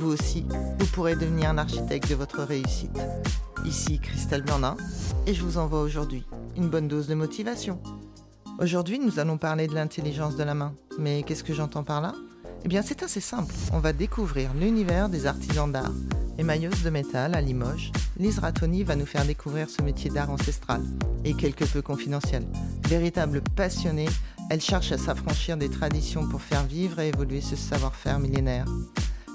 vous aussi, vous pourrez devenir un architecte de votre réussite. Ici Christelle Blandin et je vous envoie aujourd'hui une bonne dose de motivation. Aujourd'hui, nous allons parler de l'intelligence de la main. Mais qu'est-ce que j'entends par là? Eh bien, c'est assez simple. On va découvrir l'univers des artisans d'art. Émailleuse de métal à Limoges, Lise Ratoni va nous faire découvrir ce métier d'art ancestral et quelque peu confidentiel. Véritable passionnée, elle cherche à s'affranchir des traditions pour faire vivre et évoluer ce savoir-faire millénaire.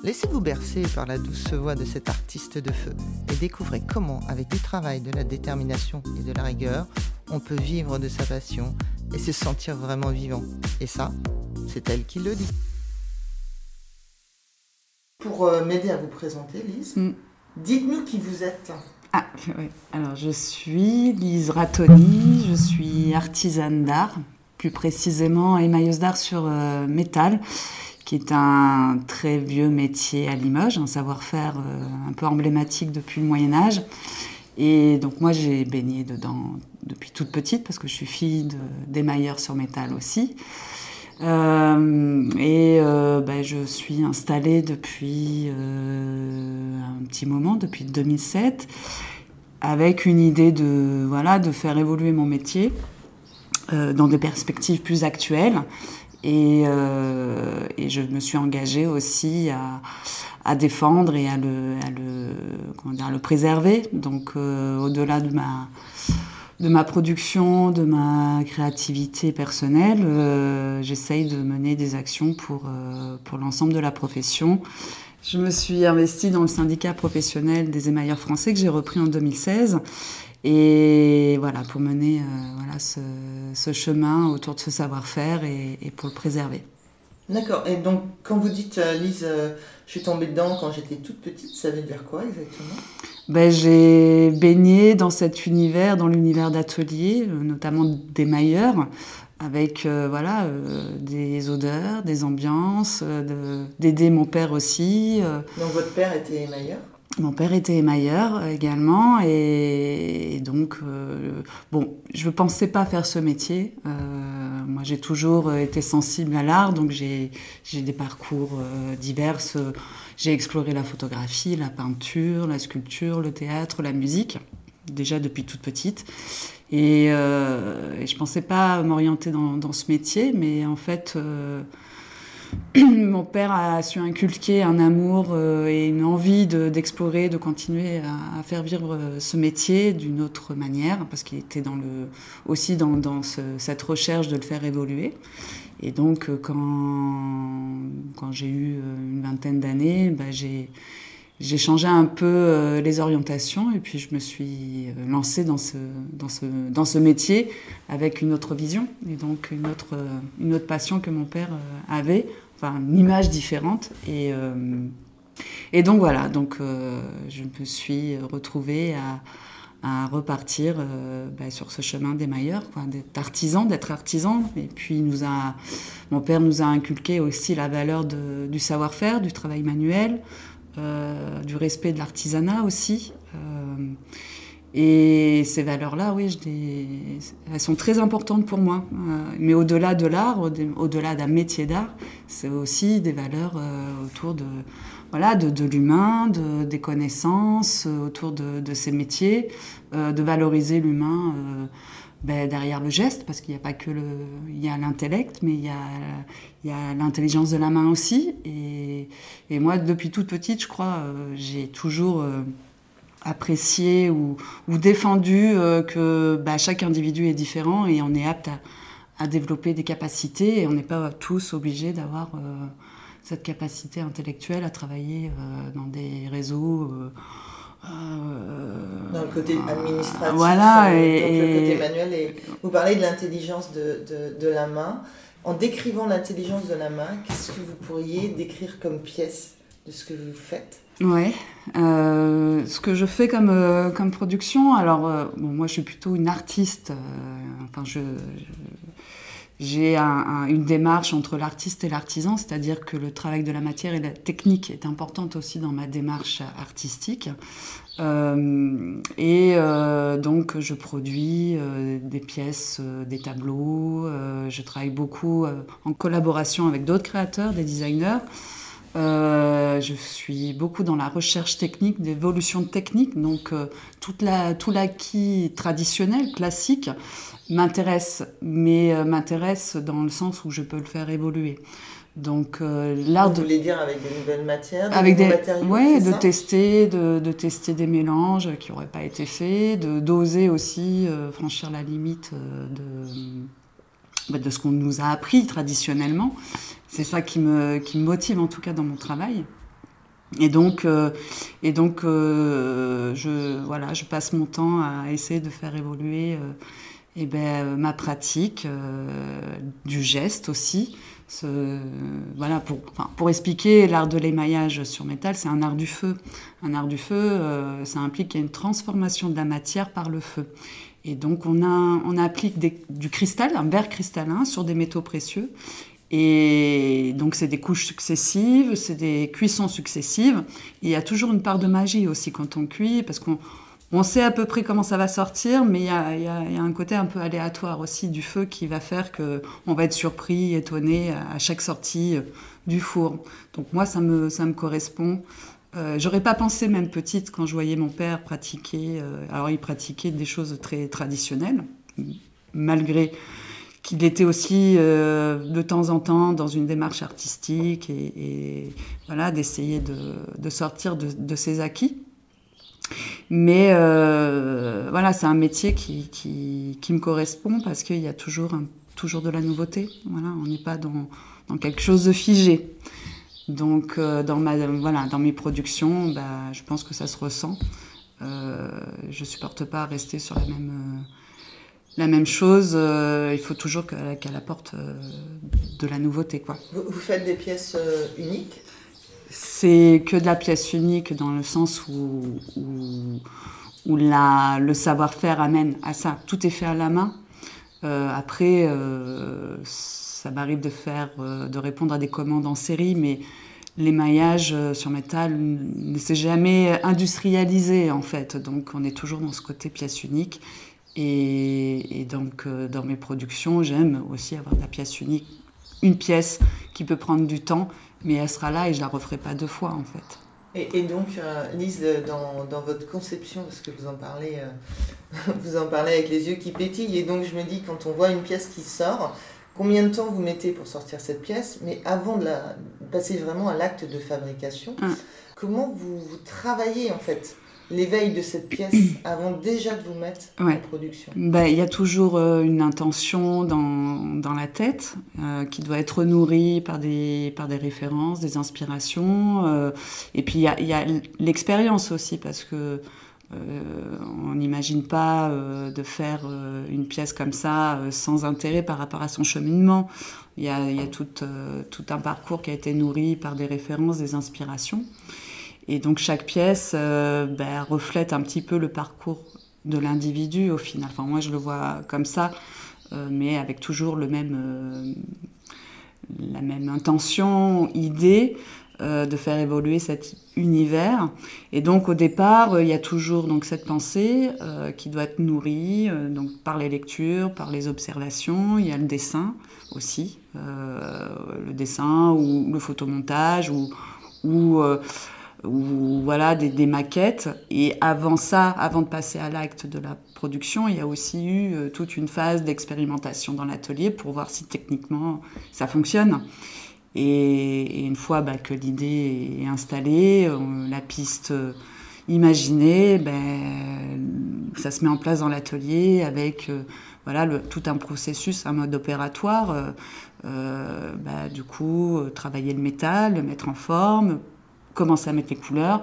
Laissez-vous bercer par la douce voix de cet artiste de feu et découvrez comment, avec du travail, de la détermination et de la rigueur, on peut vivre de sa passion et se sentir vraiment vivant. Et ça, c'est elle qui le dit. Pour euh, m'aider à vous présenter, Lise, Mm. dites-nous qui vous êtes. Ah, oui. Alors, je suis Lise Ratoni, je suis artisane d'art, plus précisément émailleuse d'art sur euh, métal, qui est un très vieux métier à Limoges, un savoir-faire euh, un peu emblématique depuis le Moyen Âge. Et donc moi j'ai baigné dedans depuis toute petite parce que je suis fille d'émailleur sur métal aussi. Euh, et euh, ben, je suis installée depuis un petit moment, depuis 2007, avec une idée de, voilà, de faire évoluer mon métier dans des perspectives plus actuelles. Et, euh, et je me suis engagée aussi à, défendre et à le, dire, à le préserver. Donc euh, au-delà de ma, de ma production, de ma créativité personnelle, euh, j'essaye de mener des actions pour, pour l'ensemble de la profession. Je me suis investie dans le syndicat professionnel des émailleurs français que j'ai repris en 2016. Et voilà, pour mener euh, voilà, ce, ce chemin autour de ce savoir-faire et, et pour le préserver. D'accord. Et donc, quand vous dites, euh, Lise, euh, je suis tombée dedans quand j'étais toute petite, ça veut dire quoi exactement? Ben, j'ai baigné dans cet univers, dans l'univers d'atelier, euh, notamment d'émailleurs, avec euh, voilà, euh, des odeurs, des ambiances, de- d'aider mon père aussi. Donc, votre père était émailleur Mon père était émailleur euh, également et, donc euh, bon, je ne pensais pas faire ce métier. Euh, moi, j'ai toujours été sensible à l'art, donc j'ai des parcours euh, divers. J'ai exploré la photographie, la peinture, la sculpture, le théâtre, la musique, déjà depuis toute petite. Et, je pensais pas m'orienter dans ce métier, mais en fait. mon père a su inculquer un amour euh, et une envie de- d'explorer, de, continuer à, faire vivre euh, ce métier d'une autre manière, parce qu'il était aussi dans, dans ce- cette recherche de le faire évoluer. Et donc, euh, quand, j'ai eu une vingtaine d'années, bah, j'ai changé un peu les orientations et puis je me suis lancée dans ce, métier avec une autre vision et donc une autre, passion que mon père avait, une image différente. Et, euh, et donc voilà, donc, euh, je me suis retrouvée à, repartir euh, bah, sur ce chemin d'émailleur, quoi, d'être artisan, d'être artisan. Et puis mon père nous a inculqué aussi la valeur du savoir-faire, du travail manuel, du respect de l'artisanat aussi. Et ces valeurs-là, oui, elles sont très importantes pour moi. Euh, mais au-delà de l'art, au- au-delà d'un métier d'art, c'est aussi des valeurs euh, autour de, voilà, de, l'humain, de, des connaissances, euh, autour de, ces métiers, de valoriser l'humain ben, derrière le geste, parce qu'il n'y a pas que le, il y a l'intellect, mais il y a, il y a l'intelligence de la main aussi. Et, moi, depuis toute petite, je crois, j'ai toujours apprécié ou, ou défendu euh, que bah, chaque individu est différent et on est apte à, à développer des capacités et on n'est pas tous obligés d'avoir euh, cette capacité intellectuelle à travailler euh, dans des réseaux. Dans le côté administratif, Voilà, et- donc le côté manuel. Et vous parlez de l'intelligence de, de, de la main. En décrivant l'intelligence de la main, qu'est-ce que vous pourriez décrire comme pièce? De ce que vous faites Ouais. Euh, ce que je fais comme, euh, comme production, alors euh, moi je suis plutôt une artiste. enfin, je, j'ai une démarche entre l'artiste et l'artisan, c'est-à-dire que le travail de la matière et la technique est importante aussi dans ma démarche artistique. et donc je produis des pièces, des tableaux. je travaille beaucoup en collaboration avec d'autres créateurs, des designers. Euh, je suis beaucoup dans la recherche technique, d'évolution technique, donc euh, toute la, tout l'acquis traditionnel, classique, m'intéresse, mais euh, m'intéresse dans le sens où je peux le faire évoluer. Donc l'art de... Vous voulez dire avec des nouvelles matières, des avec des matériaux Ouais, de tester, de, de, tester des mélanges qui n'auraient pas été faits, de d'oser aussi franchir la limite de, de ce qu'on nous a appris traditionnellement c'est ça qui me, qui me motive en tout cas dans mon travail. Et donc, euh, et donc euh, je, voilà, je passe mon temps à essayer de faire évoluer euh, eh ben, ma pratique, du geste aussi. Voilà, pour, pour expliquer l'art de l'émaillage sur métal, c'est un art du feu. Un art du feu, ça implique qu'il y a une transformation de la matière par le feu. Et donc on, applique du cristal, un verre cristallin, sur des métaux précieux. Et donc, c'est des couches successives, c'est des cuissons successives. il y a toujours une part de magie aussi quand on cuit, parce qu'on on sait à peu près comment ça va sortir, mais il y, a, il, y a, un côté un peu aléatoire aussi du feu qui va faire qu'on va être surpris, étonné à chaque sortie du four. Donc moi, ça me, ça me correspond. Euh, J'aurais pas pensé, même petite, quand je voyais mon père pratiquer. Euh, alors, il pratiquait des choses très traditionnelles, malgré qu'il était aussi euh, de temps en temps dans une démarche artistique et, voilà d'essayer de, sortir de, ses acquis. Mais voilà, c'est un métier qui, qui, me correspond parce qu'il y a toujours, toujours de la nouveauté. Voilà, on n'est pas dans, dans, quelque chose de figé. Donc euh, dans, ma, voilà, dans mes productions, bah, je pense que ça se ressent. je supporte pas à rester sur la même la même chose, euh, il faut toujours qu'elle apporte euh, de la nouveauté. Quoi. Vous, faites des pièces euh, uniques? C'est que de la pièce unique dans le sens où, où, la, le savoir-faire amène à ça. Tout est fait à la main. après, ça m'arrive de faire, de répondre à des commandes en série, mais l'émaillage sur métal ne s'est jamais industrialisé en fait. Donc on est toujours dans ce côté pièce unique. Et, donc, euh, dans mes productions, j'aime aussi avoir la pièce unique. Une pièce qui peut prendre du temps, mais elle sera là et je la referai pas deux fois, en fait. Et, donc, euh, Lise, dans, votre conception, parce que vous en parlez, euh, vous en parlez avec les yeux qui pétillent, et donc je me dis, quand on voit une pièce qui sort, combien de temps vous mettez pour sortir cette pièce Mais avant de la passer vraiment à l'acte de fabrication, hum. comment vous, vous travaillez en fait l'éveil de cette pièce avant déjà de vous mettre en production? Bah, Il y a toujours euh, une intention dans, dans la tête euh, qui doit être nourrie par des, par des références, des inspirations. Euh, et puis il y a, y a l'expérience aussi parce que on n'imagine pas de faire une pièce comme ça sans intérêt par rapport à son cheminement. Il y a, tout, un parcours qui a été nourri par des références, des inspirations. Et donc chaque pièce euh, ben, reflète un petit peu le parcours de l'individu au final. Enfin moi je le vois comme ça, euh, mais avec toujours le même, euh, la même intention, idée de faire évoluer cet univers. Et donc au départ il y a toujours donc cette pensée qui doit être nourrie donc par les lectures, par les observations. Il y a le dessin aussi, le dessin ou le photomontage ou, ou voilà des, maquettes. Et avant ça, avant de passer à l'acte de la production, il y a aussi eu euh, toute une phase d'expérimentation dans l'atelier pour voir si techniquement ça fonctionne. Et, une fois bah, que l'idée est installée, euh, la piste euh, imaginée, ben, ça se met en place dans l'atelier avec voilà le, tout un processus, un mode opératoire. Bah, du coup, travailler le métal, le mettre en forme, commencer à mettre les couleurs.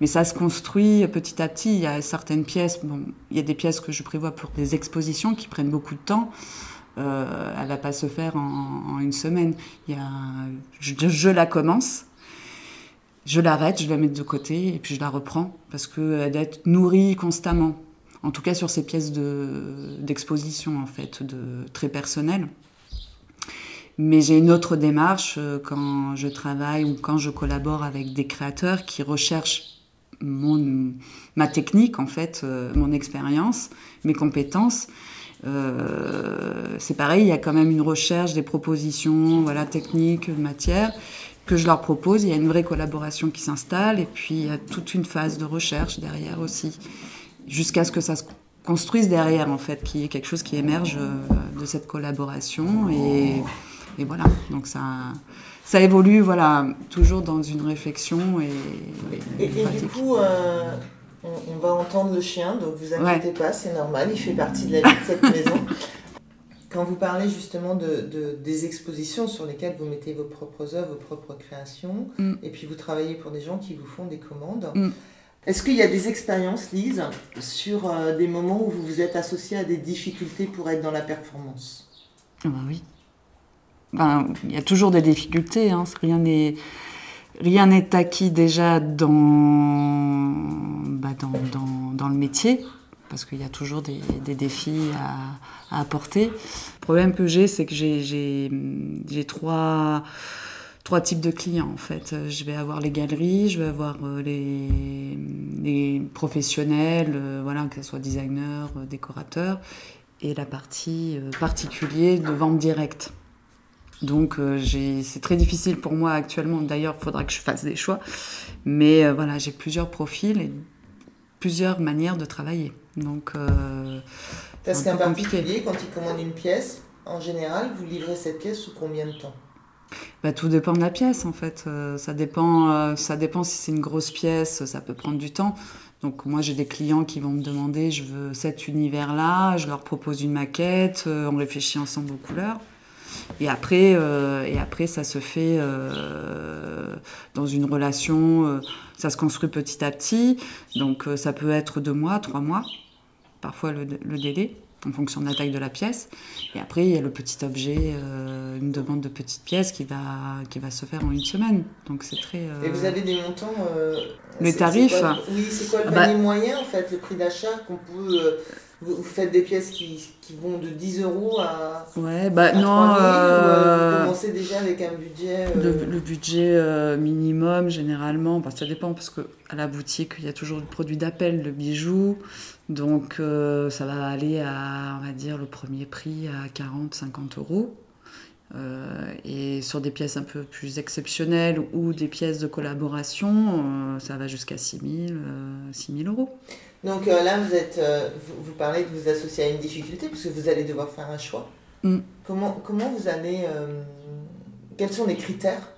Mais ça se construit petit à petit. Il y a certaines pièces, bon, il y a des pièces que je prévois pour des expositions qui prennent beaucoup de temps. Euh, elle va pas se faire en, une semaine. Il y a, je, la commence. je l'arrête, je la mets de côté et puis je la reprends parce qu'elle doit être nourrie constamment. En tout cas sur ces pièces d'exposition en fait, de très personnelles. Mais j'ai une autre démarche euh, quand je travaille ou quand je collabore avec des créateurs qui recherchent mon, ma technique, en fait, euh, mon expérience, mes compétences. Euh, c'est pareil, il y a quand même une recherche, des propositions, voilà, techniques, matières que je leur propose. Il y a une vraie collaboration qui s'installe et puis il y a toute une phase de recherche derrière aussi, jusqu'à ce que ça se construise derrière en fait, qu'il y ait quelque chose qui émerge de cette collaboration et et voilà, donc ça, ça évolue, voilà, toujours dans une réflexion et. Et, du coup, euh, on, va entendre le chien, donc vous inquiétez pas, c'est normal, il fait partie de la vie de cette maison. Quand vous parlez justement de, des expositions sur lesquelles vous mettez vos propres œuvres, vos propres créations, mm. et puis vous travaillez pour des gens qui vous font des commandes. Mm. Est-ce qu'il y a des expériences, Lise, sur euh, des moments où vous vous êtes associé à des difficultés pour être dans la performance? Ah bah Oui il y a toujours des difficultés. Hein. Rien n'est rien n'est acquis déjà dans, bah, dans, dans, le métier, parce qu'il y a toujours des, défis à, apporter. Le problème que j'ai, c'est que j'ai trois, trois types de clients, en fait. Je vais avoir les galeries, je vais avoir euh, les, professionnels, euh, voilà, que ce soit designers, euh, décorateurs, et la partie particulier de vente directe. Donc euh, c'est très difficile pour moi actuellement. D'ailleurs, il faudra que je fasse des choix. Mais euh, voilà, j'ai plusieurs profils et plusieurs manières de travailler. Donc, euh, Parce qu'un particulier, quand il commande une pièce, en général, vous livrez cette pièce sous combien de temps? Bah, tout dépend de la pièce en fait. ça, dépend, ça dépend si c'est une grosse pièce, ça peut prendre du temps. Donc moi j'ai des clients qui vont me demander je veux cet univers-là, je leur propose une maquette, on réfléchit ensemble aux couleurs. Et après, euh, et après ça se fait euh, dans une relation, euh, ça se construit petit à petit. Donc ça peut être deux mois, trois mois, parfois le, délai en fonction de la taille de la pièce. Et après, il y a le petit objet, une demande de petite pièce qui va, qui va se faire en une semaine. Donc c'est très. Et vous avez des montants Les tarifs Oui, c'est quoi le bah panier moyen en fait, le prix d'achat qu'on peut vous, faites des pièces qui, qui, vont de 10 euros à. Ouais, bah non. 000, euh, vous commencez déjà avec un budget. Euh, le, budget euh, minimum, généralement, bah, ça dépend parce qu'à la boutique, il y a toujours le produit d'appel, le bijou. Donc ça va aller à, on va dire, le premier prix à 40, 50 euros. Et sur des pièces un peu plus exceptionnelles ou des pièces de collaboration, ça va jusqu'à 6 000 euros. Donc euh, là, vous, êtes, euh, vous, parlez de vous associer à une difficulté puisque vous allez devoir faire un choix. Mm. Comment, comment vous allez... Euh, quels sont les critères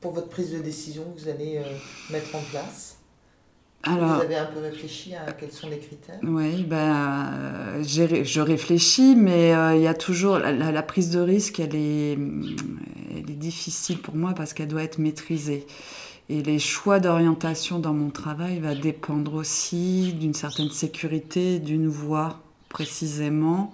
pour votre prise de décision que vous allez mettre en place? Alors, vous avez un peu réfléchi à quels sont les critères? Oui, ben, je réfléchis, mais il y a toujours la, la, prise de risque, elle est, elle est difficile pour moi parce qu'elle doit être maîtrisée. Et les choix d'orientation dans mon travail va dépendre aussi d'une certaine sécurité, d'une voie précisément.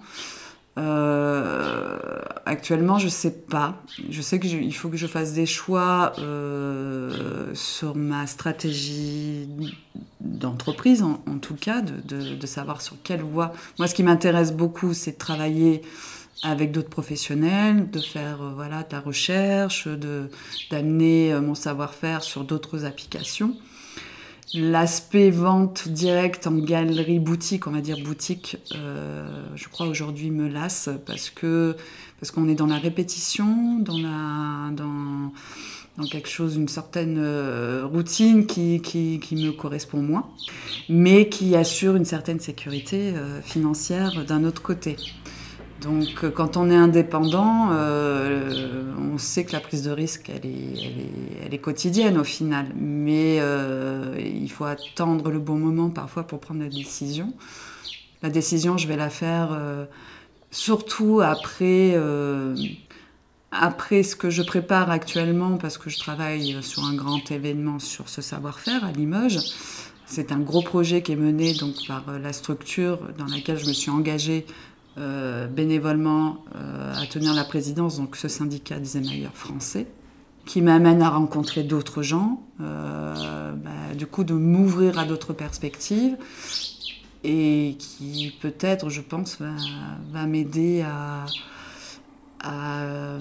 Euh, actuellement, je sais pas. Je sais qu'il faut que je fasse des choix euh, sur ma stratégie d'entreprise, en, tout cas, de, de, de, savoir sur quelle voie. Moi, ce qui m'intéresse beaucoup, c'est de travailler avec d'autres professionnels, de faire euh, voilà ta recherche, de d'amener euh, mon savoir-faire sur d'autres applications. L'aspect vente directe en galerie boutique, on va dire boutique, euh, je crois aujourd'hui me lasse parce que parce qu'on est dans la répétition, dans la dans quelque chose, une certaine routine qui, qui, qui, me correspond moins, mais qui assure une certaine sécurité financière d'un autre côté. Donc euh, quand on est indépendant, euh, on sait que la prise de risque, elle est, quotidienne au final. Mais euh, il faut attendre le bon moment parfois pour prendre la décision. La décision, je vais la faire surtout après, après ce que je prépare actuellement, parce que je travaille sur un grand événement sur ce savoir-faire à Limoges. C'est un gros projet qui est mené donc par la structure dans laquelle je me suis engagée euh, bénévolement euh, à tenir la présidence, donc ce syndicat des émailleurs français. qui m'amène à rencontrer d'autres gens, bah, du coup de m'ouvrir à d'autres perspectives et qui peut-être, je pense, va, m'aider à,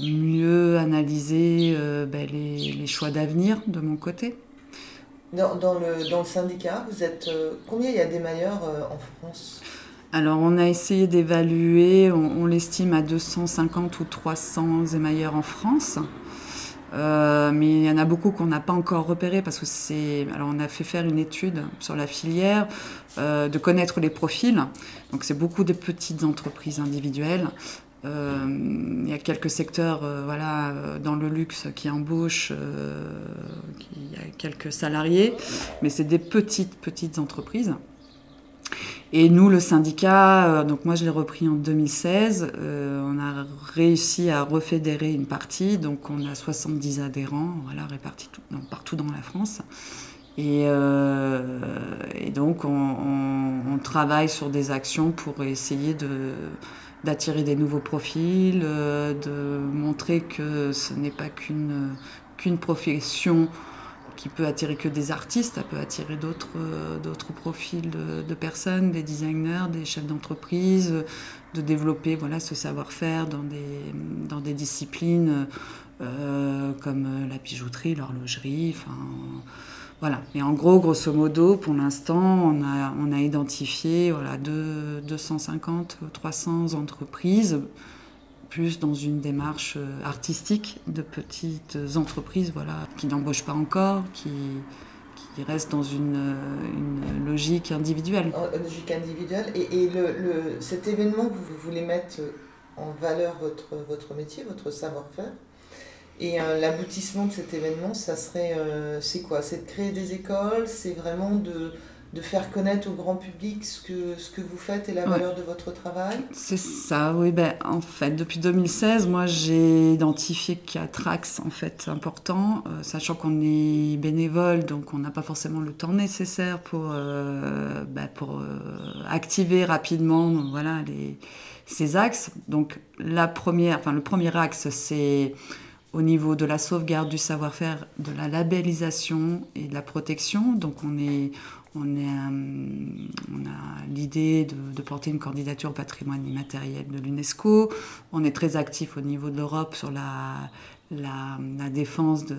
mieux analyser les, les, choix d'avenir de mon côté. Dans, dans, le, dans, le, syndicat, vous êtes combien il y a d'émailleurs en France? Alors, on a essayé d'évaluer, on, l'estime à 250 ou 300 émailleurs en France. Euh, mais il y en a beaucoup qu'on n'a pas encore repéré parce que c'est. Alors, on a fait faire une étude sur la filière, euh, de connaître les profils. Donc, c'est beaucoup de petites entreprises individuelles. Euh, il y a quelques secteurs voilà, dans le luxe qui embauchent, quelques salariés, mais c'est des petites, petites entreprises. Et nous, le syndicat, euh, donc moi je l'ai repris en 2016, euh, on a réussi à refédérer une partie, donc on a 70 adhérents, voilà, répartis partout dans la France. Et, euh, donc on, travaille sur des actions pour essayer d'attirer des nouveaux profils, de montrer que ce n'est pas qu'une qu'une profession qui peut attirer que des artistes, ça peut attirer d'autres euh, profils de, personnes, des designers, des chefs d'entreprise, de développer voilà ce savoir-faire dans des dans des disciplines euh, comme la bijouterie, l'horlogerie, enfin voilà. Et en gros, grosso modo, pour l'instant, on a, on a identifié voilà, 250, 300 entreprises plus dans une démarche euh, artistique de petites entreprises voilà, qui n'embauchent pas encore, qui, qui restent dans une, une logique individuelle. Logique individuelle. Et, et le, cet événement vous voulez mettre en valeur votre, votre métier, votre savoir-faire, et euh, l'aboutissement de cet événement, ça serait, euh, c'est quoi? C'est de créer des écoles, c'est vraiment de de faire connaître au grand public ce que, ce que vous faites et la valeur de votre travail C'est ça, oui. Ben, en fait, depuis 2016, moi, j'ai identifié quatre axes en fait, importants, euh, sachant qu'on est bénévole, donc on n'a pas forcément le temps nécessaire pour, euh, ben, pour euh, activer rapidement voilà, les, ces axes. Donc, la première, enfin, le premier axe, c'est au niveau de la sauvegarde du savoir-faire, de la labellisation et de la protection. Donc on, est, euh, on a l'idée de, porter une candidature au patrimoine immatériel de l'UNESCO. On est très actif au niveau de l'Europe sur la, défense de,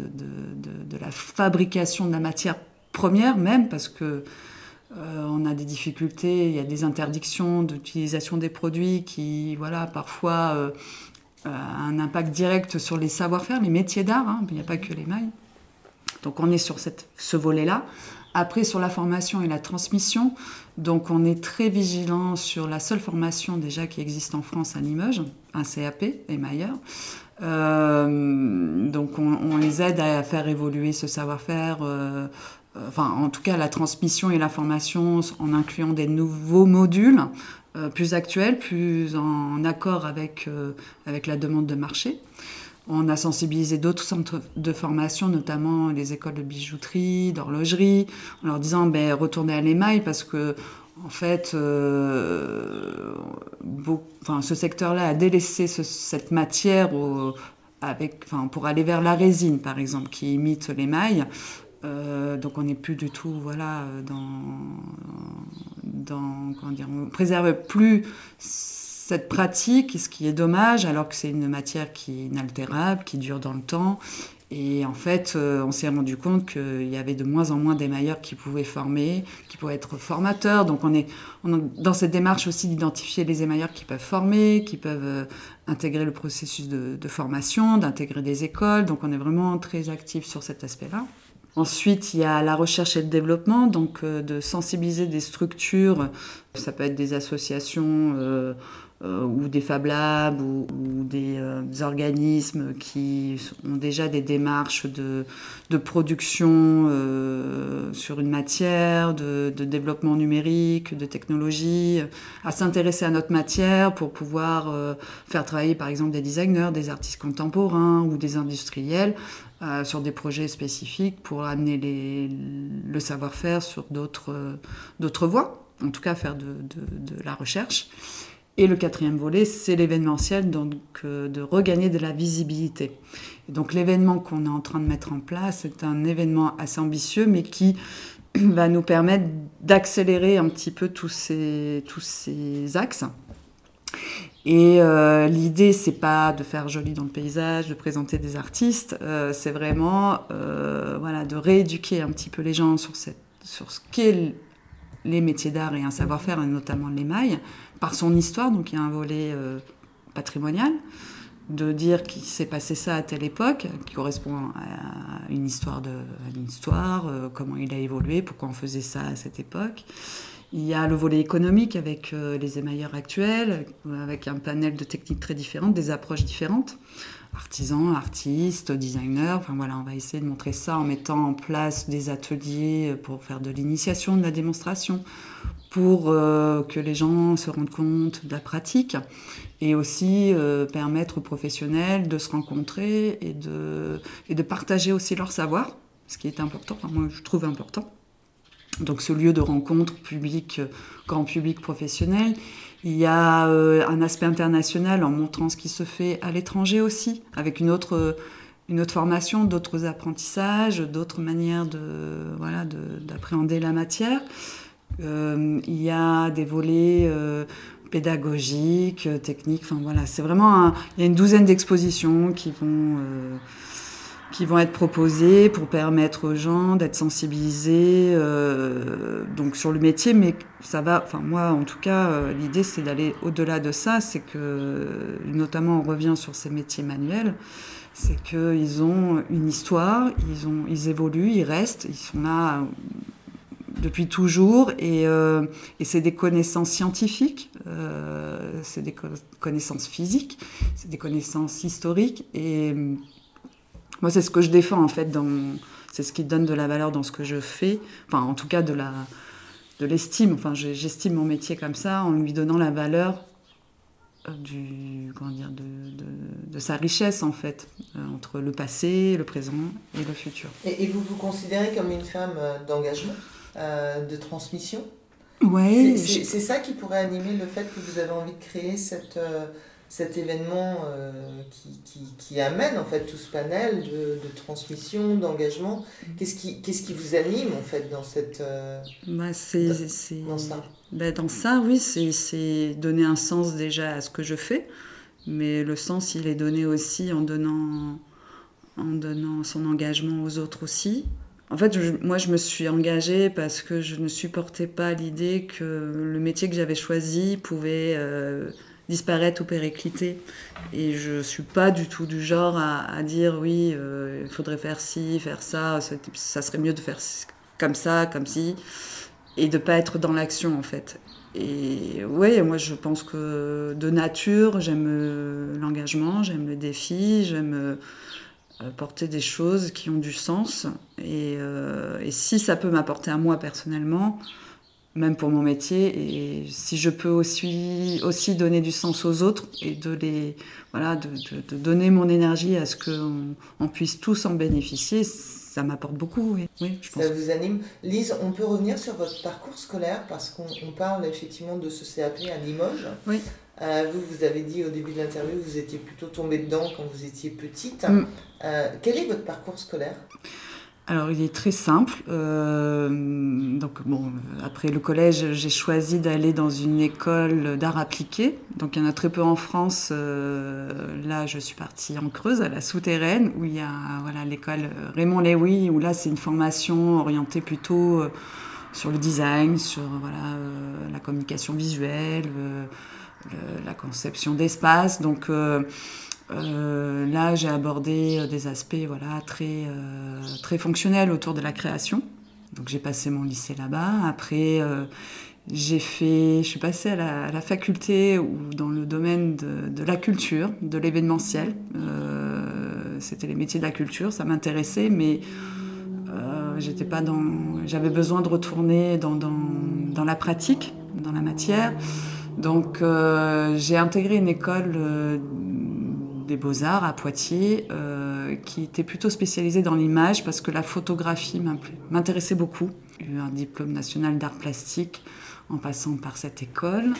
la fabrication de la matière première même, parce que euh, on a des difficultés, il y a des interdictions d'utilisation des produits qui, voilà, parfois euh, un impact direct sur les savoir-faire, les métiers d'art, hein, il n'y a pas que les mailles. Donc on est sur cette, ce volet-là. Après, sur la formation et la transmission, donc on est très vigilant sur la seule formation déjà qui existe en France à Limoges, un CAP et Mailleur. Euh, donc on, les aide à faire évoluer ce savoir-faire, euh, enfin en tout cas la transmission et la formation en incluant des nouveaux modules euh, plus actuels, plus en accord avec la demande de marché. On a sensibilisé d'autres centres de formation, notamment les écoles de bijouterie, d'horlogerie, en leur disant ben, retournez à l'émail parce que en fait, euh, ce secteur-là a délaissé cette matière pour aller vers la résine, par exemple, qui imite l'émail. Euh, donc on n'est plus du tout voilà dans, dans comment dire, on préserve plus cette pratique, ce qui est dommage, alors que c'est une matière qui est inaltérable, qui dure dans le temps. Et en fait, euh, on s'est rendu compte qu'il y avait de moins en moins d'émailleurs qui pouvaient former, qui pouvaient être formateurs. Donc on est, dans cette démarche aussi d'identifier les émailleurs qui peuvent former, qui peuvent euh, intégrer le processus de, de formation, d'intégrer des écoles. Donc on est vraiment très actif sur cet aspect-là. Ensuite, il y a la recherche et le développement, donc euh, de sensibiliser des structures, ça peut être des associations euh, ou des Fab Labs ou, des, euh, organismes qui ont déjà des démarches de, de production euh, sur une matière, de, de, développement numérique, de technologie, à s'intéresser à notre matière pour pouvoir faire travailler par exemple des designers, des artistes contemporains ou des industriels sur des projets spécifiques pour amener le savoir-faire sur d'autres voies, en tout cas faire de, la recherche. Et le quatrième volet, c'est l'événementiel, donc de regagner de la visibilité. Et donc l'événement qu'on est en train de mettre en place, c'est un événement assez ambitieux, mais qui va nous permettre d'accélérer un petit peu tous tous ces axes. Et euh, l'idée, c'est pas de faire joli dans le paysage, de présenter des artistes, euh, c'est vraiment euh, voilà, de rééduquer un petit peu les gens sur, ce qu'est les métiers d'art et un savoir-faire, et notamment l'émail, par son histoire. Donc il y a un volet patrimonial, de dire qu'il s'est passé ça à telle époque, qui correspond à une histoire, de, une histoire comment il a évolué, pourquoi on faisait ça à cette époque. Il y a le volet économique avec euh, les émailleurs actuels, avec un panel de techniques très différentes, des approches différentes. Artisans, artistes, designers, enfin voilà, on va essayer de montrer ça en mettant en place des ateliers pour faire de l'initiation, de la démonstration, pour euh, que les gens se rendent compte de la pratique et aussi euh, permettre aux professionnels de se rencontrer et de, et de partager aussi leur savoir, ce qui est important, moi je trouve important donc ce lieu de rencontre public, euh, grand public professionnel. Il y a euh, un aspect international en montrant ce qui se fait à l'étranger aussi, avec une autre, euh, une autre formation, d'autres apprentissages, d'autres manières de, voilà, d'appréhender la matière. il y a des volets pédagogiques, techniques, enfin voilà, c'est vraiment... il y a une douzaine d'expositions qui vont qui vont être proposés pour permettre aux gens d'être sensibilisés euh, donc sur le métier, mais ça va. Enfin moi, en tout cas, euh, l'idée c'est d'aller au-delà de ça, c'est que notamment on revient sur ces métiers manuels, c'est qu'ils ont une histoire, ils ont, ils évoluent, ils restent, ils sont là depuis toujours et, euh, et c'est des connaissances scientifiques, euh, c'est des connaissances physiques, c'est des connaissances historiques et moi, c'est ce que je défends en fait. Dans... C'est ce qui donne de la valeur dans ce que je fais. Enfin, en tout cas, de la de l'estime. Enfin, j'estime mon métier comme ça en lui donnant la valeur euh, du comment dire de, de, sa richesse en fait euh, entre le passé, le présent et le futur. Et, vous vous considérez comme une femme euh, d'engagement, de transmission? Ouais. C'est ça qui pourrait animer le fait que vous avez envie de créer cette cet événement euh, qui, qui, qui, amène en fait tout ce panel de, de transmission, d'engagement. Qu'est-ce qui, qu'est-ce qui vous anime en fait dans cette euh, bah, c'est, dans, dans, ça? Bah, Dans ça, oui, c'est, c'est donner un sens déjà à ce que je fais, mais le sens, il est donné aussi en donnant, en donnant son engagement aux autres aussi. En fait, moi, je me suis engagée parce que je ne supportais pas l'idée que le métier que j'avais choisi pouvait euh, disparaître ou péricliter. Et je suis pas du tout du genre à, dire oui, euh, il faudrait faire ci, faire ça, ça, serait mieux de faire comme ça, comme ci, et de pas être dans l'action en fait. Et oui, moi je pense que de nature, j'aime euh, l'engagement, j'aime le défi, j'aime euh, porter des choses qui ont du sens. Et si ça peut m'apporter à moi personnellement, même pour mon métier. Et si je peux aussi, aussi donner du sens aux autres et de, les, voilà, de, de, donner mon énergie à ce qu'on on puisse tous en bénéficier, ça m'apporte beaucoup. Oui. je pense. Ça vous anime. Lise, on peut revenir sur votre parcours scolaire parce qu'on parle effectivement de ce CAP à Limoges. Oui. Euh, vous, vous avez dit au début de l'interview que vous étiez plutôt tombée dedans quand vous étiez petite. Mm. Euh, quel est votre parcours scolaire? Alors, il est très simple. Euh, donc, bon, après le collège, j'ai choisi d'aller dans une école d'art appliqué. Donc, il y en a très peu en France. Euh, là, je suis partie en Creuse, à la souterraine, où il y a voilà l'école Raymond Lewy, où là, c'est une formation orientée plutôt euh, sur le design, sur voilà la communication visuelle, la conception d'espace. Donc euh, là, j'ai abordé euh, des aspects voilà, très, euh, très fonctionnels autour de la création. Donc j'ai passé mon lycée là-bas. Après, j'ai fait, je suis passée à la, faculté ou dans le domaine de, la culture, de l'événementiel. C'était les métiers de la culture, ça m'intéressait, mais j'étais j'avais besoin de retourner dans, dans, dans, la pratique, dans la matière. Donc j'ai intégré une école des beaux-arts à Poitiers, euh, qui était plutôt spécialisée dans l'image parce que la photographie m'intéressait beaucoup. J'ai eu un diplôme national d'art plastique en passant par cette école,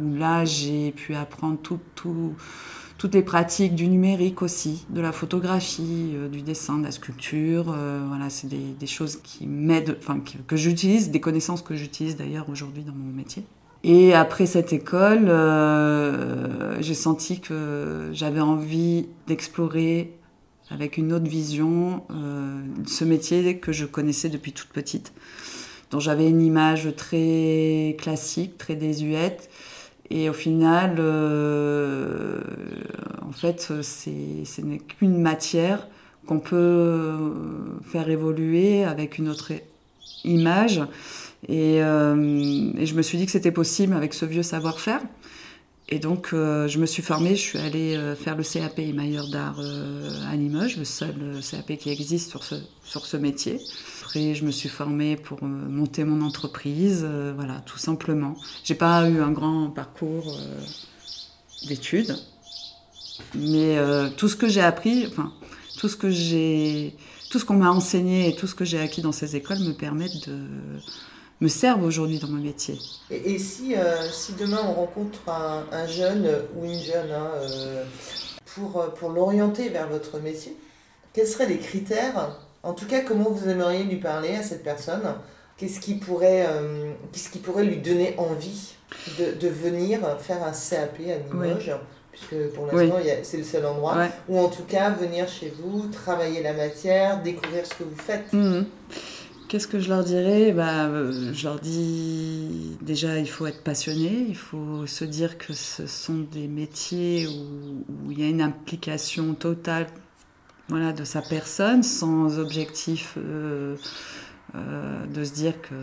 où là j'ai pu apprendre toutes les pratiques du numérique aussi, de la photographie, du dessin, de la sculpture. voilà, c'est des, choses qui m'aident, enfin que j'utilise, des connaissances que j'utilise d'ailleurs aujourd'hui dans mon métier. Et après cette école, euh, j'ai senti que j'avais envie d'explorer avec une autre vision euh, ce métier que je connaissais depuis toute petite, dont j'avais une image très classique, très désuète. Et au final, euh, en fait, ce n'est qu'une matière qu'on peut faire évoluer avec une autre image euh, et, je me suis dit que c'était possible avec ce vieux savoir-faire. Et donc, euh, je me suis formée, je suis allée euh, faire le CAP émailleur d'art à Limoges, le seul CAP qui existe sur ce, sur ce métier. Après, je me suis formée pour monter mon entreprise, voilà, tout simplement. J'ai pas eu un grand parcours d'études, mais tout ce que j'ai appris, enfin, tout ce que j'ai, tout ce qu'on m'a enseigné et tout ce que j'ai acquis dans ces écoles me permettent de me servent aujourd'hui dans mon métier. Et, si, euh, si demain on rencontre un, jeune ou une jeune hein, euh, pour, pour l'orienter vers votre métier, quels seraient les critères? En tout cas, comment vous aimeriez lui parler à cette personne? Qu'est-ce qui pourrait, euh, qu'est-ce qui pourrait lui donner envie de, de, venir faire un CAP à Limoges? Puisque pour l'instant c'est le seul endroit, ou en tout cas venir chez vous, travailler la matière, découvrir ce que vous faites. Mmh. Qu'est-ce que je leur dirais? Bah, euh, Je leur dis déjà, il faut être passionné, il faut se dire que ce sont des métiers où, il y a une implication totale voilà, de sa personne, sans objectif euh, euh, de se dire que...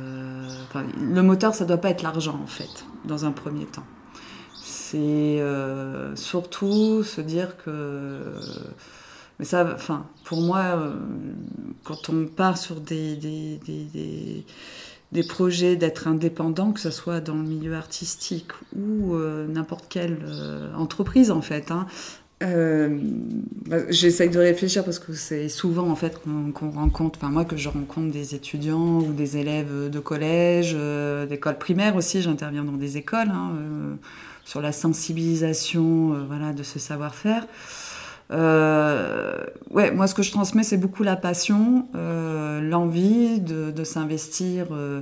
le moteur, ça ne doit pas être l'argent, en fait, dans un premier temps. C'est surtout se dire que mais ça, enfin, pour moi, euh, quand on part sur des, des, des, projets d'être indépendant, que ce soit dans le milieu artistique ou euh, n'importe quelle euh, entreprise, en fait, hein, bah, j'essaye de réfléchir parce que c'est souvent en fait qu'on rencontre, enfin moi que je rencontre des étudiants ou des élèves de collège, d'école primaire aussi, j'interviens dans des écoles hein, sur la sensibilisation voilà, de ce savoir-faire. Euh, ouais, moi, ce que je transmets, c'est beaucoup la passion, euh, l'envie de, s'investir euh,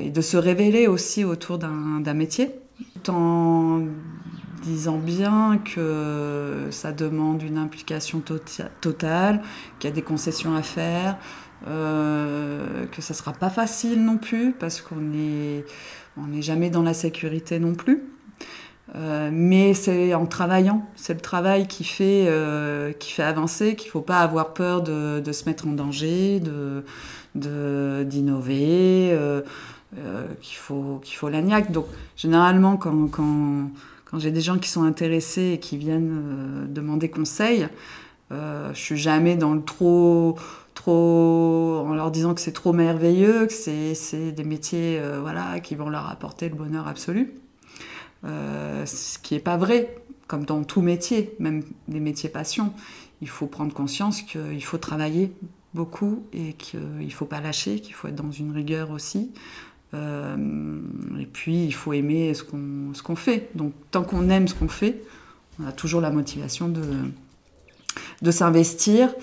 et de se révéler aussi autour d'un métier, tout en disant bien que ça demande une implication tota-, totale, qu'il y a des concessions à faire, que ça sera pas facile non plus parce qu'on n'est on n'est jamais dans la sécurité non plus. Euh, mais c'est en travaillant, c'est le travail qui fait, euh, qui fait avancer, qu'il ne faut pas avoir peur de, de, se mettre en danger, de, d'innover, euh, qu'il faut, qu'il faut l'agnac. Donc généralement, quand, quand, quand j'ai des gens qui sont intéressés et qui viennent demander conseil, je suis jamais dans le trop trop en leur disant que c'est trop merveilleux, que c'est, c'est des métiers voilà, qui vont leur apporter le bonheur absolu. Euh, ce qui n'est pas vrai, comme dans tout métier, même les métiers passion. Il faut prendre conscience qu'il faut travailler beaucoup et qu'il ne faut pas lâcher, qu'il faut être dans une rigueur aussi. Euh, et puis, il faut aimer ce qu'on fait. Donc, tant qu'on aime ce qu'on fait, on a toujours la motivation de, s'investir.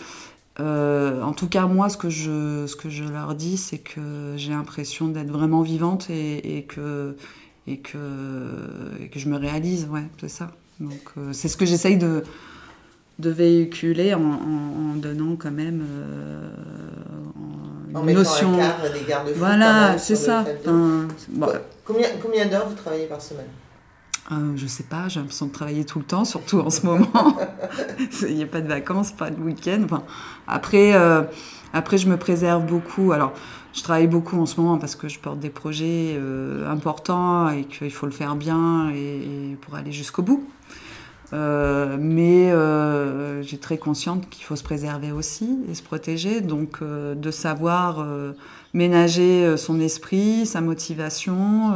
Euh, en tout cas, moi, ce que je, leur dis, c'est que j'ai l'impression d'être vraiment vivante et que, et que, que je me réalise, ouais, c'est ça. Donc euh, c'est ce que j'essaye de, de véhiculer en, en, donnant quand même euh, en une notion. Un cadre, des garde-fous. Voilà, c'est ça. Combien, combien d'heures vous travaillez par semaine? Euh, je sais pas, j'ai l'impression de travailler tout le temps, surtout en ce moment. Il n'y a pas de vacances, pas de week-end. Enfin, après, euh, après, je me préserve beaucoup. Alors, je travaille beaucoup en ce moment parce que je porte des projets euh, importants et qu'il faut le faire bien et, pour aller jusqu'au bout. Euh, mais euh, j'ai très consciente qu'il faut se préserver aussi et se protéger, donc de savoir ménager son esprit, sa motivation,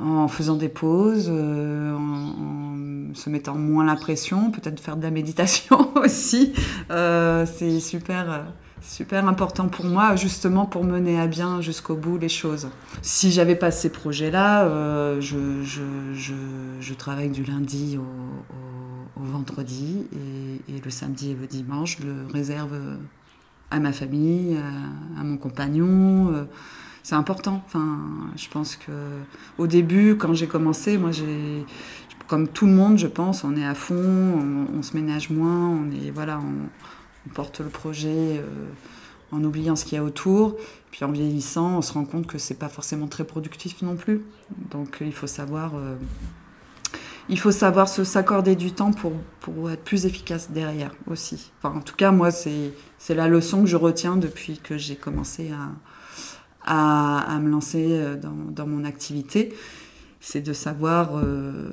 en faisant des pauses, en, se mettant moins la pression, peut-être faire de la méditation aussi. c'est super super important pour moi, justement pour mener à bien jusqu'au bout les choses. Si j'avais pas ces projets-là, euh, je, travaille du lundi au, vendredi et, le samedi et le dimanche, je le réserve à ma famille, à, mon compagnon. Euh, c'est important. Enfin, je pense que au début, quand j'ai commencé, moi, j'ai, comme tout le monde, je pense, on est à fond, on, se ménage moins, on est voilà, on porte le projet euh, en oubliant ce qu'il y a autour. Puis en vieillissant, on se rend compte que c'est pas forcément très productif non plus. Donc il faut savoir, euh, il faut savoir se s'accorder du temps pour, pour être plus efficace derrière aussi. Enfin, en tout cas, moi, c'est, la leçon que je retiens depuis que j'ai commencé à, à, à, me lancer euh, dans, dans mon activité c'est de savoir euh,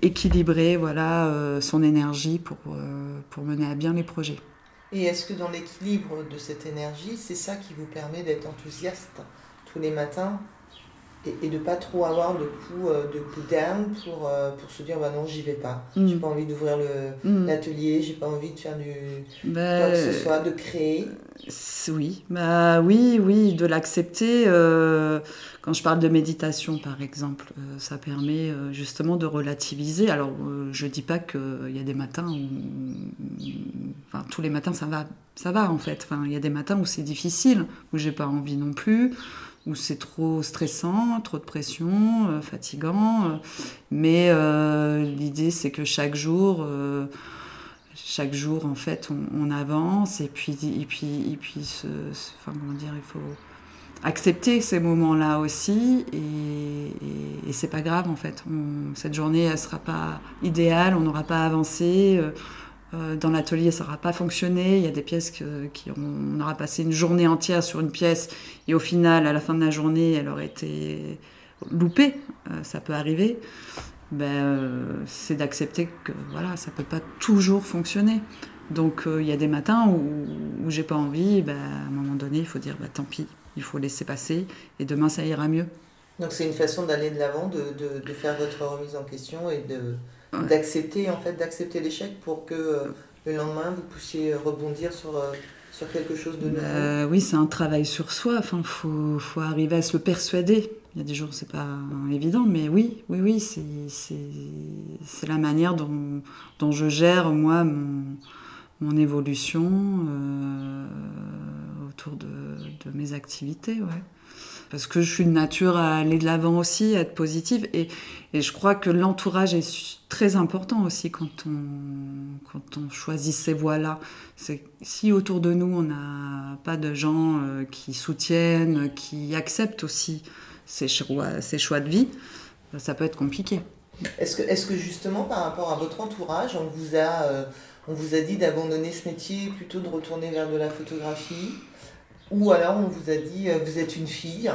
équilibrer voilà, euh, son énergie pour, euh, pour mener à bien les projets. Et est-ce que dans l'équilibre de cette énergie, c'est ça qui vous permet d'être enthousiaste tous les matins? Et, et de pas trop avoir de coups de coup down pour, pour se dire bah non j'y vais pas mm. j'ai pas envie d'ouvrir mm. l'atelier j'ai pas envie de faire du bah, quoi que ce soit de créer oui bah oui oui de l'accepter euh, quand je parle de méditation, par exemple, euh, ça permet euh, justement de relativiser. Alors, euh, je dis pas qu'il y a des matins où, enfin, tous les matins ça va, ça va en fait. Enfin, il y a des matins où c'est difficile, où j'ai pas envie non plus, où c'est trop stressant, trop de pression, fatigant. mais l'idée, c'est que chaque jour chaque jour en fait on, avance et puis et puis comment dire il faut accepter ces moments-là aussi et, c'est pas grave en fait. Cette journée elle sera pas idéale, on n'aura pas avancé. Euh, dans l'atelier, ça n'aura pas fonctionné. Il y a des pièces que, qui on aura passé une journée entière sur une pièce et au final, à la fin de la journée, elle aurait été loupée. Euh, ça peut arriver. Ben, euh, c'est d'accepter que voilà, ça peut pas toujours fonctionner. Donc il y a des matins où, où j'ai pas envie. Ben, à un moment donné, il faut dire ben, tant pis il faut laisser passer et demain ça ira mieux. Donc c'est une façon d'aller de l'avant, de, faire votre remise en question et de ouais. d'accepter en fait d'accepter l'échec pour que euh, le lendemain vous puissiez rebondir sur euh, sur quelque chose de nouveau. Euh, oui, c'est un travail sur soi. Enfin, faut faut arriver à se le persuader. Il y a des jours c'est pas évident, mais oui, oui, oui, c'est la manière dont dont je gère moi mon mon évolution. Autour de, de mes activités, ouais. Parce que je suis de nature à aller de l'avant aussi, à être positive. Et, je crois que l'entourage est très important aussi quand on, quand on choisit ces voies-là. Si autour de nous, on n'a pas de gens euh, qui soutiennent, qui acceptent aussi ces choix, ces choix de vie, ça peut être compliqué. Est-ce que, est que justement, par rapport à votre entourage, on vous a, euh, on vous a dit d'abandonner ce métier, plutôt de retourner vers de la photographie? Ou alors on vous a dit, euh, vous êtes une fille,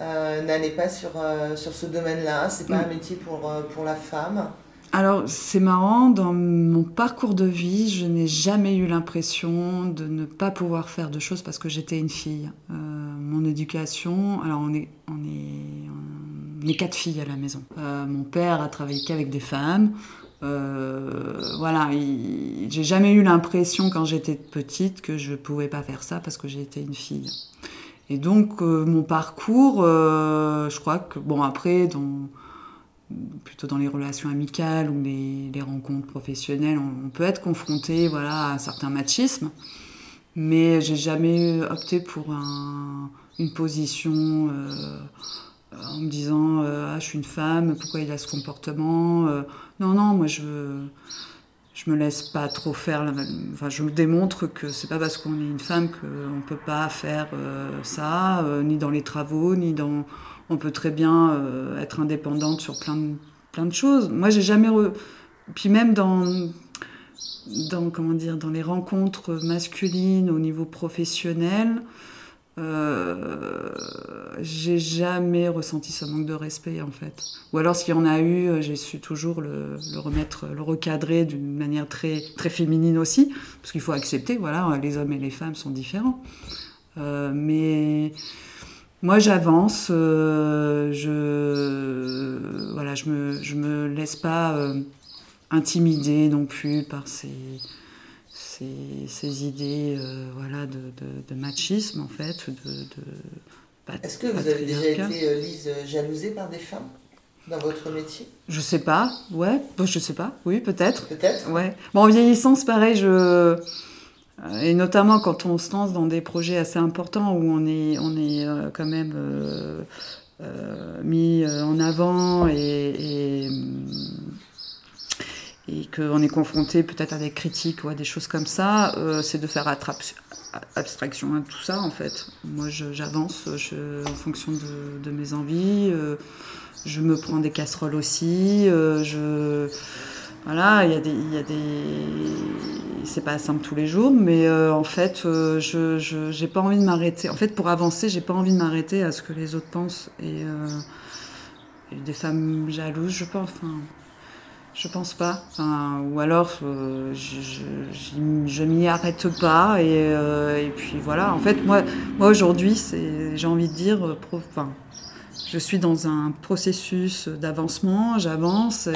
euh, n'allez pas sur, euh, sur ce domaine-là, c'est pas mm. un métier pour, pour la femme. Alors c'est marrant, dans mon parcours de vie, je n'ai jamais eu l'impression de ne pas pouvoir faire de choses parce que j'étais une fille. Euh, mon éducation, alors on est, on est, on est quatre filles à la maison. Mon père a travaillé qu'avec des femmes. Euh, voilà, j'ai jamais eu l'impression quand j'étais petite que je pouvais pas faire ça parce que j'étais une fille. Et donc euh, mon parcours, euh, je crois que bon après dans plutôt dans les relations amicales ou les, rencontres professionnelles, on, peut être confronté voilà à un certain machisme, mais j'ai jamais opté pour un, une position en me disant ah je suis une femme, pourquoi il a ce comportement non, non, moi je je me laisse pas trop faire. Enfin, je me démontre que c'est pas parce qu'on est une femme qu'on peut pas faire euh, ça, euh, ni dans les travaux, ni dans. On peut très bien euh, être indépendante sur plein de, choses. Moi, j'ai jamais. Puis même dans comment dire dans les rencontres masculines au niveau professionnel, euh, j'ai jamais ressenti ce manque de respect en fait. Ou alors s'il y en a eu, euh, j'ai su toujours le, remettre, le recadrer d'une manière très très féminine aussi, parce qu'il faut accepter, voilà, les hommes et les femmes sont différents. Euh, mais moi j'avance, je voilà, je me je me laisse pas intimider non plus par ces ces, ces, idées voilà, de, de, machisme, en fait. De, Est-ce que vous avez déjà été, Lise, jalousée par des femmes dans votre métier? Je sais pas, ouais, je sais pas, oui, peut-être. Peut-être? Ouais. Bon, en vieillissant, c'est pareil, je euh, et notamment quand on se lance dans des projets assez importants où on est, on est euh, quand même euh, mis en avant et, et, qu'on est confronté peut-être à des critiques ou à des choses comme ça, c'est de faire abstraction à tout ça en fait. Moi j'avance en fonction de, mes envies, je me prends des casseroles aussi, je voilà, il y a des, des, c'est pas simple tous les jours, mais euh, en fait, euh, je, j'ai pas envie de m'arrêter. En fait, pour avancer, j'ai pas envie de m'arrêter à ce que les autres pensent. Et, euh, des femmes jalouses, je pense. Je pense pas. Ou alors, je, je, je, m'y arrête pas. Et, et, puis voilà. En fait, moi, moi aujourd'hui, j'ai envie de dire, enfin, je suis dans un processus d'avancement. J'avance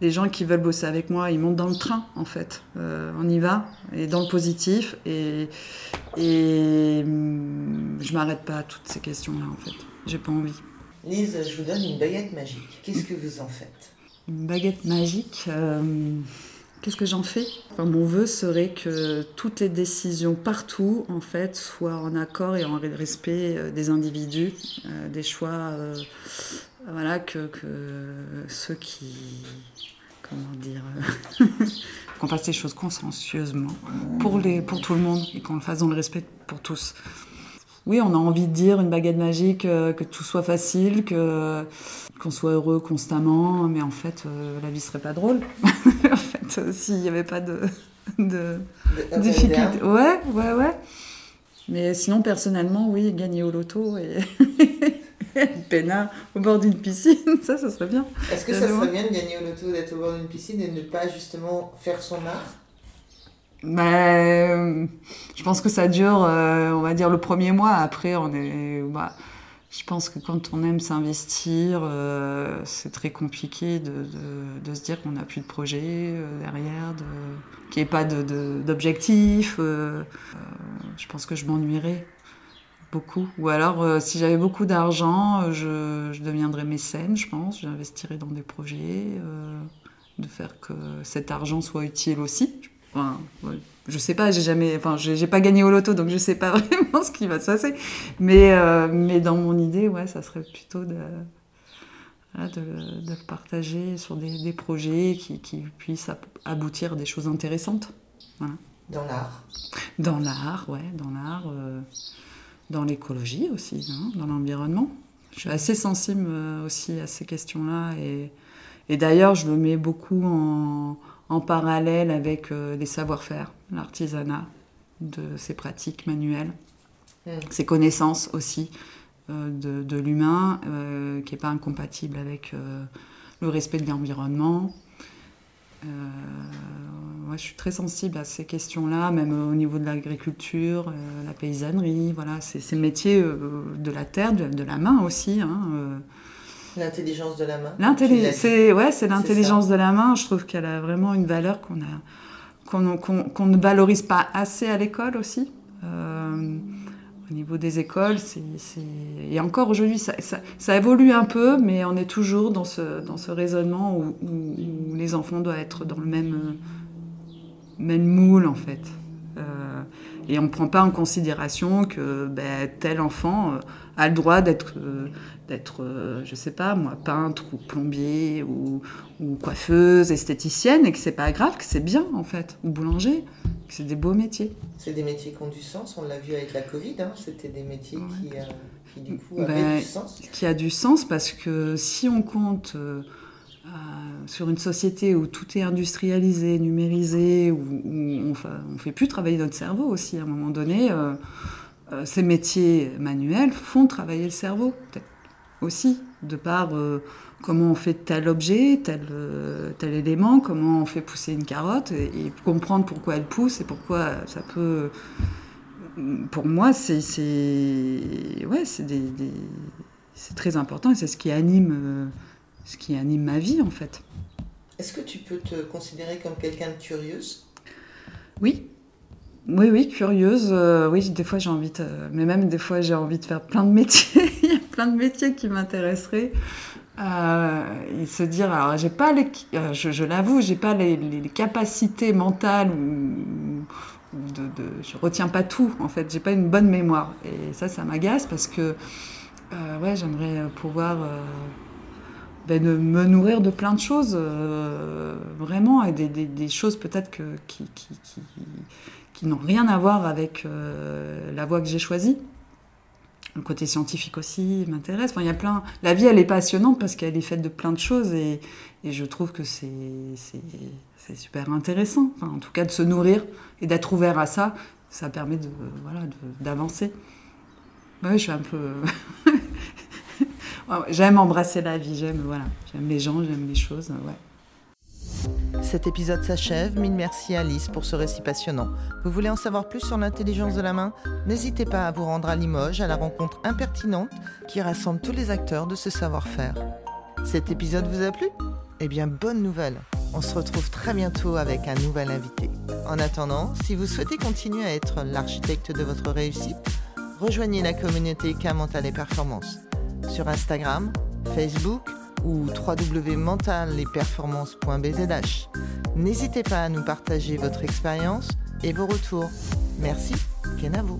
les gens qui veulent bosser avec moi, ils montent dans le train, en fait. Euh, on y va, et dans le positif. Et, et je m'arrête pas à toutes ces questions-là, en fait. J'ai pas envie. Lise, je vous donne une baguette magique. Qu'est-ce que vous en faites? Une baguette magique euh, Qu'est-ce que j'en fais? Mon vœu serait que toutes les décisions partout, en fait, soient en accord et en respect euh, des individus, des choix voilà, que, ceux qui. Comment dire Qu'on fasse les choses consciencieusement pour, les, pour tout le monde et qu'on le fasse dans le respect pour tous. Oui, on a envie de dire une baguette magique, euh, que tout soit facile, que qu'on soit heureux constamment, mais en fait, euh, la vie serait pas drôle. en fait, euh, s'il n'y avait pas de, de, de difficultés. Ouais, ouais, ouais. Mais sinon, personnellement, oui, gagner au loto et peinard au bord d'une piscine, ça, ça serait bien. Est-ce que ça serait bien de gagner au loto, d'être au bord d'une piscine et de ne pas justement faire son art? Je pense que ça dure, euh, on va dire, le premier mois. Après, on est. Bah, je pense que quand on aime s'investir, euh, c'est très compliqué de, de, se dire qu'on n'a plus de projet euh, derrière, de, qu'il n'y ait pas d'objectif. je pense que je m'ennuierais beaucoup. Ou alors, si j'avais beaucoup d'argent, euh, je, deviendrais mécène, je pense. J'investirais dans des projets, de faire que cet argent soit utile aussi. Enfin, je sais pas, j'ai jamais, enfin, j'ai pas gagné au loto, donc je sais pas vraiment ce qui va se passer. Mais, mais dans mon idée, ouais, ça serait plutôt de, de, partager sur des, des projets qui, qui, puissent aboutir à des choses intéressantes. Dans l'art. Dans l'art, ouais, dans l'art dans l'écologie aussi, hein, dans l'environnement. Je suis assez sensible euh, aussi à ces questions-là et, et d'ailleurs je le mets beaucoup en, en parallèle avec euh, les savoir-faire, l'artisanat, de ces pratiques manuelles, mmh. ces connaissances aussi euh, de, de l'humain qui n'est pas incompatible avec le respect de l'environnement, euh, je suis très sensible à ces questions-là, même au niveau de l'agriculture, euh, la paysannerie, voilà, c'est ces métiers euh, de la terre, de, la main aussi. Hein, L'intelligence de la main. C'est ouais, c'est l'intelligence de la main. Je trouve qu'elle a vraiment une valeur qu'on a qu'on ne valorise pas assez à l'école aussi. au niveau des écoles, c'est et encore aujourd'hui, ça, ça, évolue un peu, mais on est toujours dans ce, dans ce raisonnement où, où, les enfants doivent être dans le même, même moule, en fait. Euh, et on ne prend pas en considération que ben, tel enfant euh, a le droit d'être, euh, d'être je sais pas moi, peintre ou plombier ou, ou, coiffeuse, esthéticienne, et que c'est pas grave, que c'est bien, en fait, ou boulanger, que c'est des beaux métiers. C'est des métiers qui ont du sens, on l'a vu avec la Covid, hein. c'était des métiers qui qui du coup ben, du sens Qui a du sens parce que si on compte euh, euh, sur une société où tout est industrialisé, numérisé, où, on ne fait plus travailler notre cerveau aussi à un moment donné, euh, ces métiers manuels font travailler le cerveau, aussi, de par comment on fait tel objet, tel, tel élément, comment on fait pousser une carotte, et, comprendre pourquoi elle pousse et pourquoi ça peut pour moi, c'est ouais, c'est très important et c'est ce qui anime euh, ce qui anime ma vie en fait. Est-ce que tu peux te considérer comme quelqu'un de curieuse? Oui, Oui, oui, curieuse. Euh, oui, des fois j'ai envie de... Mais même des fois j'ai envie de faire plein de métiers. Il y a plein de métiers qui m'intéresseraient. Euh, et se dire, alors j'ai pas les... Euh, je, je l'avoue, j'ai pas les, les, capacités mentales ou, de, de, Je retiens pas tout, en fait. J'ai pas une bonne mémoire. Et ça, ça m'agace parce que, euh, ouais, j'aimerais pouvoir... Ben, de me nourrir de plein de choses, vraiment, et des, choses peut-être qui, qui, qui qui n'ont rien à voir avec euh, la voie que j'ai choisie. Le côté scientifique aussi m'intéresse. Enfin, il y a plein. La vie, elle est passionnante parce qu'elle est faite de plein de choses et, et je trouve que c'est super intéressant. Enfin, en tout cas, de se nourrir et d'être ouvert à ça, ça permet de voilà d'avancer. Oui, je suis un peu. j'aime embrasser la vie. J'aime voilà, j'aime les gens, j'aime les choses. Ouais. Cet épisode s'achève. Mille merci Alice pour ce récit passionnant. Vous voulez en savoir plus sur l'intelligence de la main? N'hésitez pas à vous rendre à Limoges à la rencontre impertinente qui rassemble tous les acteurs de ce savoir-faire. Cet épisode vous a plu? Eh bien, bonne nouvelle On se retrouve très bientôt avec un nouvel invité. En attendant, si vous souhaitez continuer à être l'architecte de votre réussite, rejoignez la communauté K Mental et Performance sur Instagram, Facebook, ou www.mentalesperformances.bzh. N'hésitez pas à nous partager votre expérience et vos retours. Merci, Kenavo.